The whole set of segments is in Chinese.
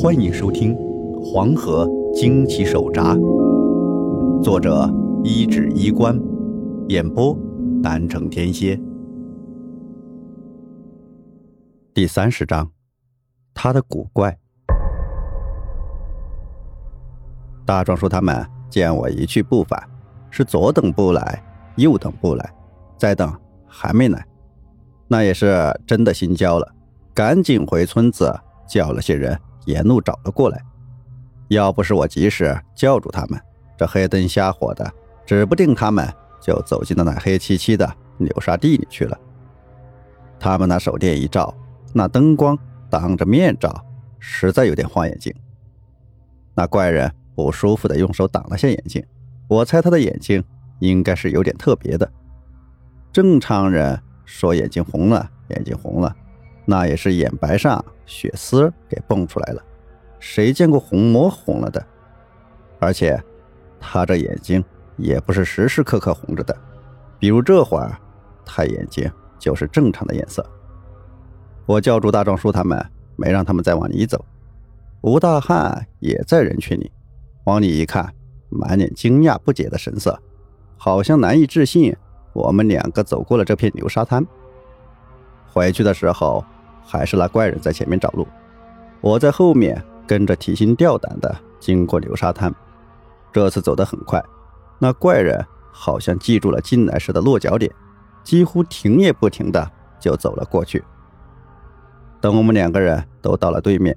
欢迎收听《黄河惊奇手札》，作者一指衣冠，演播南城天蝎。第三十章，他的古怪。大壮叔他们见我一去不返，是左等不来，右等不来，再等还没来，那也是真的心焦了，赶紧回村子叫了些人。沿路找了过来，要不是我及时叫住他们，这黑灯瞎火的，指不定他们就走进了那黑漆漆的流沙地里去了。他们拿手电一照，那灯光当着面照，实在有点晃眼睛。那怪人不舒服的用手挡了下眼睛，我猜他的眼睛应该是有点特别的。正常人说眼睛红了，眼睛红了。那也是眼白上血丝给蹦出来了，谁见过红魔红了的？而且他这眼睛也不是时时刻刻红着的，比如这会儿，他眼睛就是正常的颜色。我叫住大壮叔他们，没让他们再往里走。吴大汉也在人群里，往里一看，满脸惊讶不解的神色，好像难以置信我们两个走过了这片流沙滩。回去的时候。还是那怪人在前面找路，我在后面跟着提心吊胆的经过流沙滩。这次走得很快，那怪人好像记住了进来时的落脚点，几乎停也不停的就走了过去。等我们两个人都到了对面，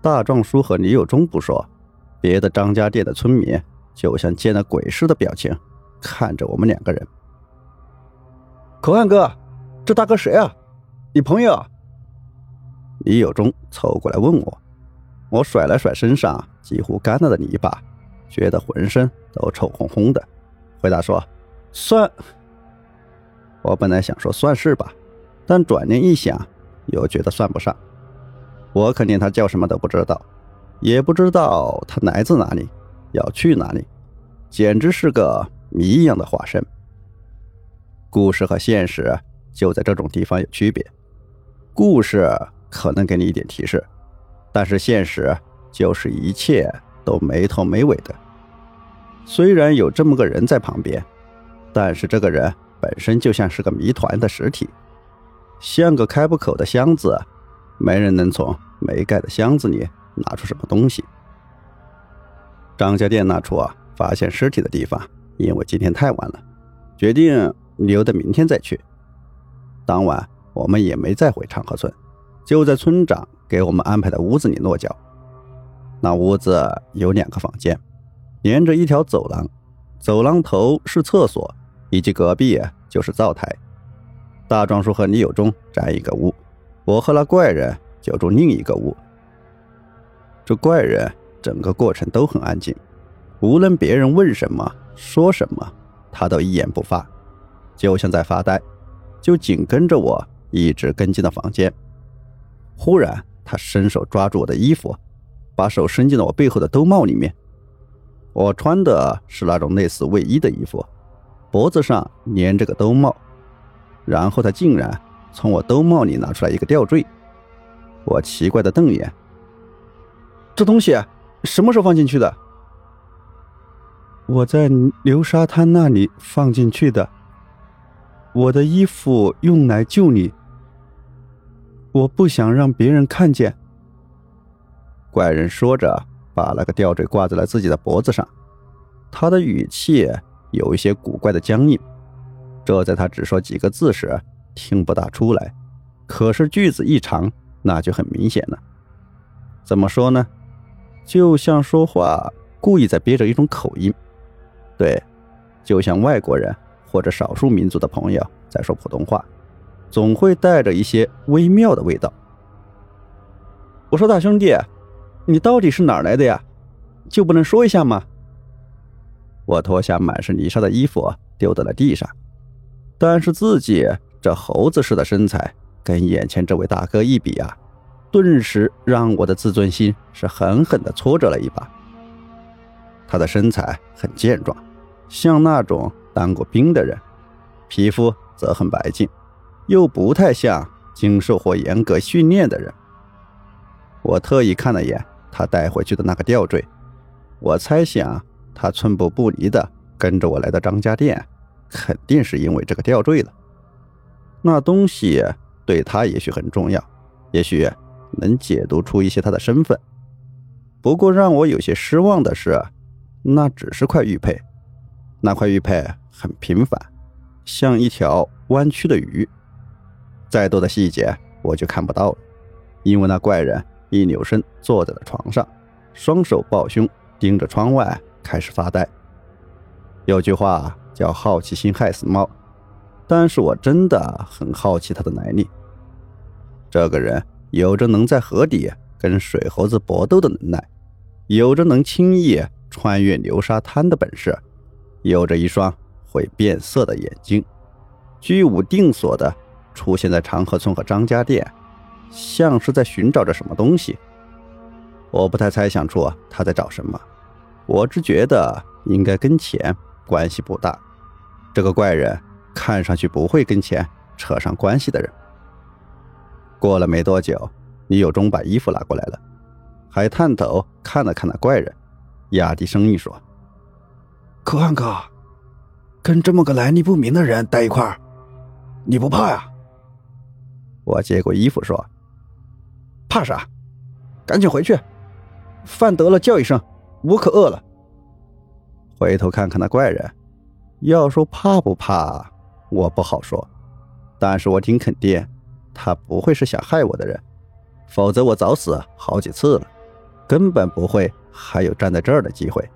大壮叔和李有忠不说，别的张家店的村民就像见了鬼似的表情，看着我们两个人。口岸哥，这大哥谁啊？你朋友？李有忠凑过来问我，我甩了甩身上几乎干了的泥巴，觉得浑身都臭烘烘的，回答说：“算。”我本来想说算是吧，但转念一想，又觉得算不上。我肯定他叫什么都不知道，也不知道他来自哪里，要去哪里，简直是个谜一样的化身。故事和现实就在这种地方有区别，故事。可能给你一点提示，但是现实就是一切都没头没尾的。虽然有这么个人在旁边，但是这个人本身就像是个谜团的实体，像个开不口的箱子，没人能从没盖的箱子里拿出什么东西。张家店那处啊，发现尸体的地方，因为今天太晚了，决定留到明天再去。当晚我们也没再回长河村。就在村长给我们安排的屋子里落脚。那屋子有两个房间，连着一条走廊，走廊头是厕所，以及隔壁就是灶台。大壮叔和李有忠占一个屋，我和那怪人就住另一个屋。这怪人整个过程都很安静，无论别人问什么说什么，他都一言不发，就像在发呆，就紧跟着我一直跟进了房间。忽然，他伸手抓住我的衣服，把手伸进了我背后的兜帽里面。我穿的是那种类似卫衣的衣服，脖子上连着个兜帽。然后他竟然从我兜帽里拿出来一个吊坠。我奇怪的瞪眼：“这东西什么时候放进去的？”我在流沙滩那里放进去的。我的衣服用来救你。我不想让别人看见。怪人说着，把那个吊坠挂在了自己的脖子上。他的语气有一些古怪的僵硬，这在他只说几个字时听不大出来，可是句子一长，那就很明显了。怎么说呢？就像说话故意在憋着一种口音，对，就像外国人或者少数民族的朋友在说普通话。总会带着一些微妙的味道。我说大兄弟，你到底是哪儿来的呀？就不能说一下吗？我脱下满是泥沙的衣服丢在了地上，但是自己这猴子似的身材跟眼前这位大哥一比啊，顿时让我的自尊心是狠狠的挫折了一把。他的身材很健壮，像那种当过兵的人，皮肤则很白净。又不太像经受过严格训练的人。我特意看了眼他带回去的那个吊坠。我猜想，他寸步不离的跟着我来到张家店，肯定是因为这个吊坠了。那东西对他也许很重要，也许能解读出一些他的身份。不过让我有些失望的是，那只是块玉佩，那块玉佩很平凡，像一条弯曲的鱼。再多的细节我就看不到了，因为那怪人一扭身坐在了床上，双手抱胸，盯着窗外开始发呆。有句话叫“好奇心害死猫”，但是我真的很好奇他的来历。这个人有着能在河底跟水猴子搏斗的能耐，有着能轻易穿越流沙滩的本事，有着一双会变色的眼睛，居无定所的。出现在长河村和张家店，像是在寻找着什么东西。我不太猜想出他在找什么，我只觉得应该跟钱关系不大。这个怪人看上去不会跟钱扯上关系的人。过了没多久，李友忠把衣服拿过来了，还探头看了看那怪人，压低声音说：“可汗哥，跟这么个来历不明的人待一块儿，你不怕呀？”我接过衣服说：“怕啥？赶紧回去，饭得了叫一声，我可饿了。”回头看看那怪人，要说怕不怕，我不好说，但是我挺肯定，他不会是想害我的人，否则我早死好几次了，根本不会还有站在这儿的机会。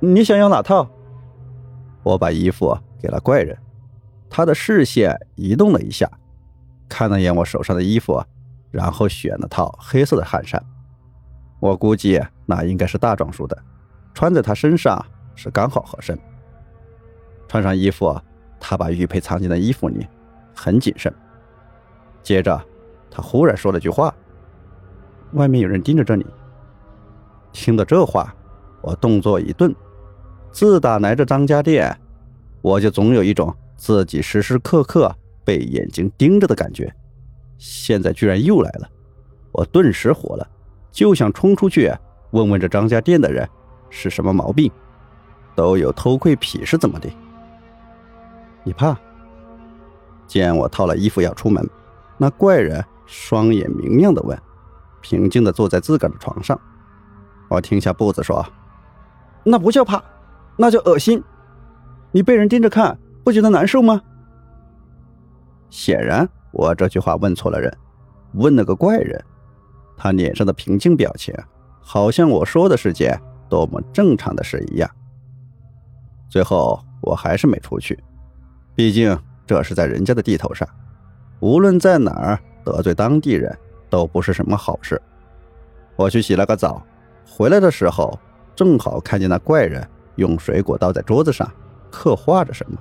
你想要哪套？我把衣服给了怪人。他的视线移动了一下，看了眼我手上的衣服，然后选了套黑色的汗衫。我估计那应该是大壮叔的，穿在他身上是刚好合身。穿上衣服，他把玉佩藏进了衣服里，很谨慎。接着，他忽然说了句话：“外面有人盯着这里。”听到这话，我动作一顿。自打来这张家店，我就总有一种。自己时时刻刻被眼睛盯着的感觉，现在居然又来了，我顿时火了，就想冲出去问问这张家店的人是什么毛病，都有偷窥癖是怎么的？你怕？见我套了衣服要出门，那怪人双眼明亮的问，平静的坐在自个儿的床上。我停下步子说：“那不叫怕，那叫恶心。你被人盯着看。”不觉得难受吗？显然，我这句话问错了人，问了个怪人。他脸上的平静表情，好像我说的是件多么正常的事一样。最后，我还是没出去，毕竟这是在人家的地头上，无论在哪儿得罪当地人都不是什么好事。我去洗了个澡，回来的时候正好看见那怪人用水果刀在桌子上刻画着什么。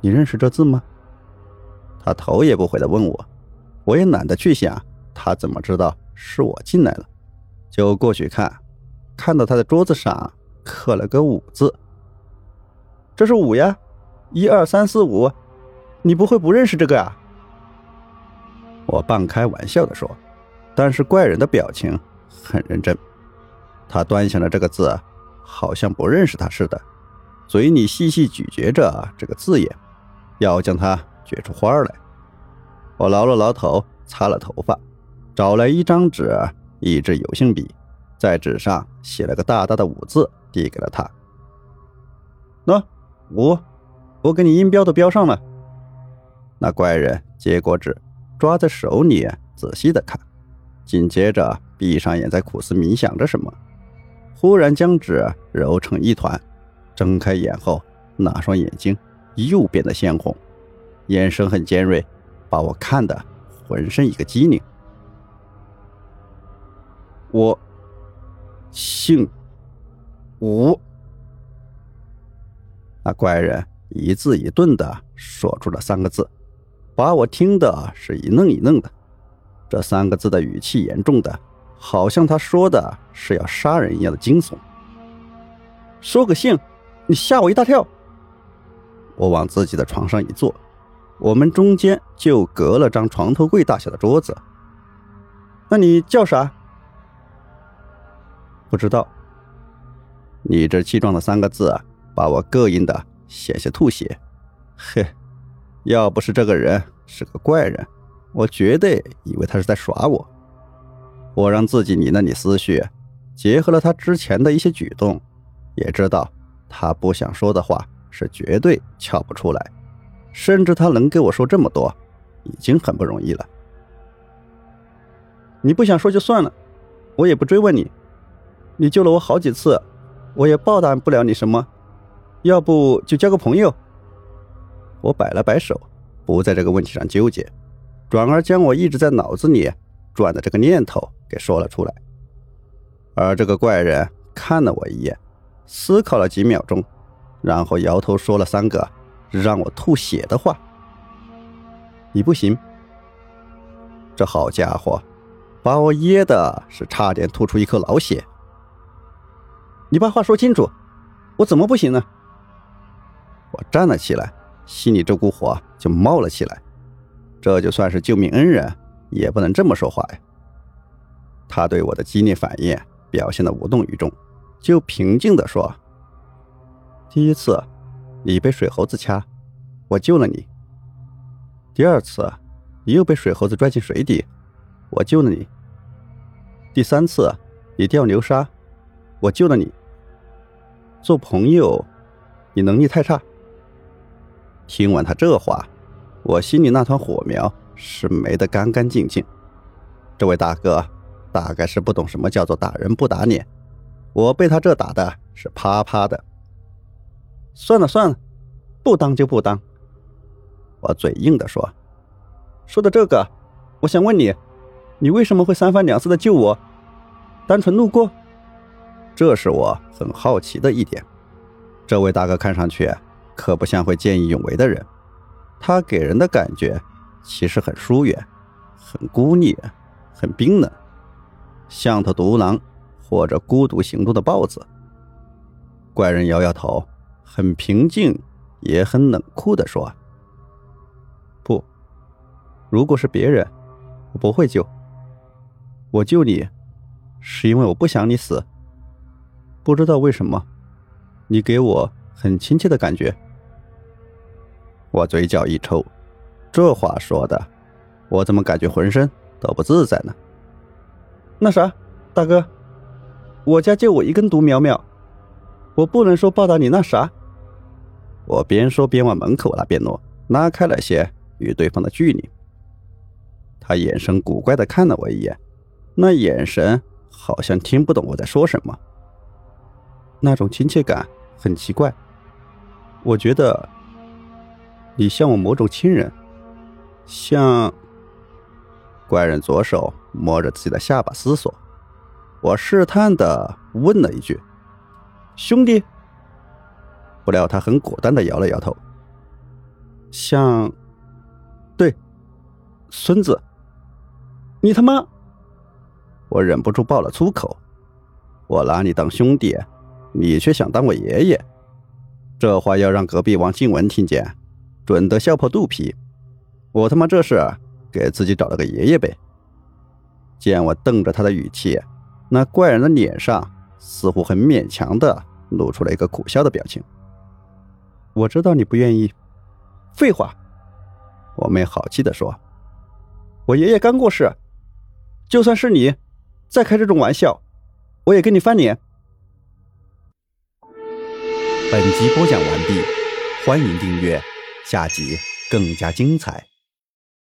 你认识这字吗？他头也不回的问我，我也懒得去想他怎么知道是我进来了，就过去看，看到他的桌子上刻了个五字。这是五呀，一二三四五，你不会不认识这个啊？我半开玩笑的说，但是怪人的表情很认真，他端详着这个字，好像不认识他似的，嘴里细细咀嚼着这个字眼。要将它掘出花来。我挠了挠头，擦了头发，找来一张纸，一支油性笔，在纸上写了个大大的“五”字，递给了他。喏，五，我给你音标都标上了。那怪人接过纸，抓在手里仔细的看，紧接着闭上眼，在苦思冥想着什么。忽然将纸揉成一团，睁开眼后，那双眼睛。又变得鲜红，眼神很尖锐，把我看得浑身一个机灵。我姓吴。那怪人一字一顿的说出了三个字，把我听的是一愣一愣的。这三个字的语气严重的，好像他说的是要杀人一样的惊悚。说个姓，你吓我一大跳。我往自己的床上一坐，我们中间就隔了张床头柜大小的桌子。那你叫啥？不知道。理直气壮的三个字把我膈应的险些吐血。嘿，要不是这个人是个怪人，我绝对以为他是在耍我。我让自己理了理思绪，结合了他之前的一些举动，也知道他不想说的话是绝对撬不出来。甚至他能给我说这么多，已经很不容易了。你不想说就算了，我也不追问你。你救了我好几次，我也报答不了你什么。要不就交个朋友。我摆了摆手，不在这个问题上纠结，转而将我一直在脑子里转的这个念头给说了出来。而这个怪人看了我一眼，思考了几秒钟，然后摇头说了三个。让我吐血的话，你不行。这好家伙，把我噎的是差点吐出一口老血。你把话说清楚，我怎么不行呢？我站了起来，心里这股火就冒了起来。这就算是救命恩人，也不能这么说话呀。他对我的激烈反应表现的无动于衷，就平静的说：“第一次。”你被水猴子掐，我救了你。第二次，你又被水猴子拽进水底，我救了你。第三次，你掉流沙，我救了你。做朋友，你能力太差。听完他这话，我心里那团火苗是没得干干净净。这位大哥大概是不懂什么叫做打人不打脸，我被他这打的是啪啪的。算了算了，不当就不当。我嘴硬的说：“说到这个，我想问你，你为什么会三番两次的救我？单纯路过？这是我很好奇的一点。这位大哥看上去可不像会见义勇为的人，他给人的感觉其实很疏远、很孤立、很冰冷，像头独狼或者孤独行动的豹子。”怪人摇摇头。很平静，也很冷酷的说：“不，如果是别人，我不会救。我救你，是因为我不想你死。不知道为什么，你给我很亲切的感觉。”我嘴角一抽，这话说的，我怎么感觉浑身都不自在呢？那啥，大哥，我家就我一根独苗苗，我不能说报答你那啥。我边说边往门口那边挪，拉开了些与对方的距离。他眼神古怪的看了我一眼，那眼神好像听不懂我在说什么。那种亲切感很奇怪，我觉得你像我某种亲人，像……怪人左手摸着自己的下巴思索，我试探的问了一句：“兄弟。”不料他很果断的摇了摇头，像，对，孙子，你他妈！我忍不住爆了粗口。我拿你当兄弟，你却想当我爷爷，这话要让隔壁王静文听见，准得笑破肚皮。我他妈这是给自己找了个爷爷呗？见我瞪着他的语气，那怪人的脸上似乎很勉强的露出了一个苦笑的表情。我知道你不愿意，废话。我没好气的说：“我爷爷刚过世，就算是你，再开这种玩笑，我也跟你翻脸。”本集播讲完毕，欢迎订阅，下集更加精彩。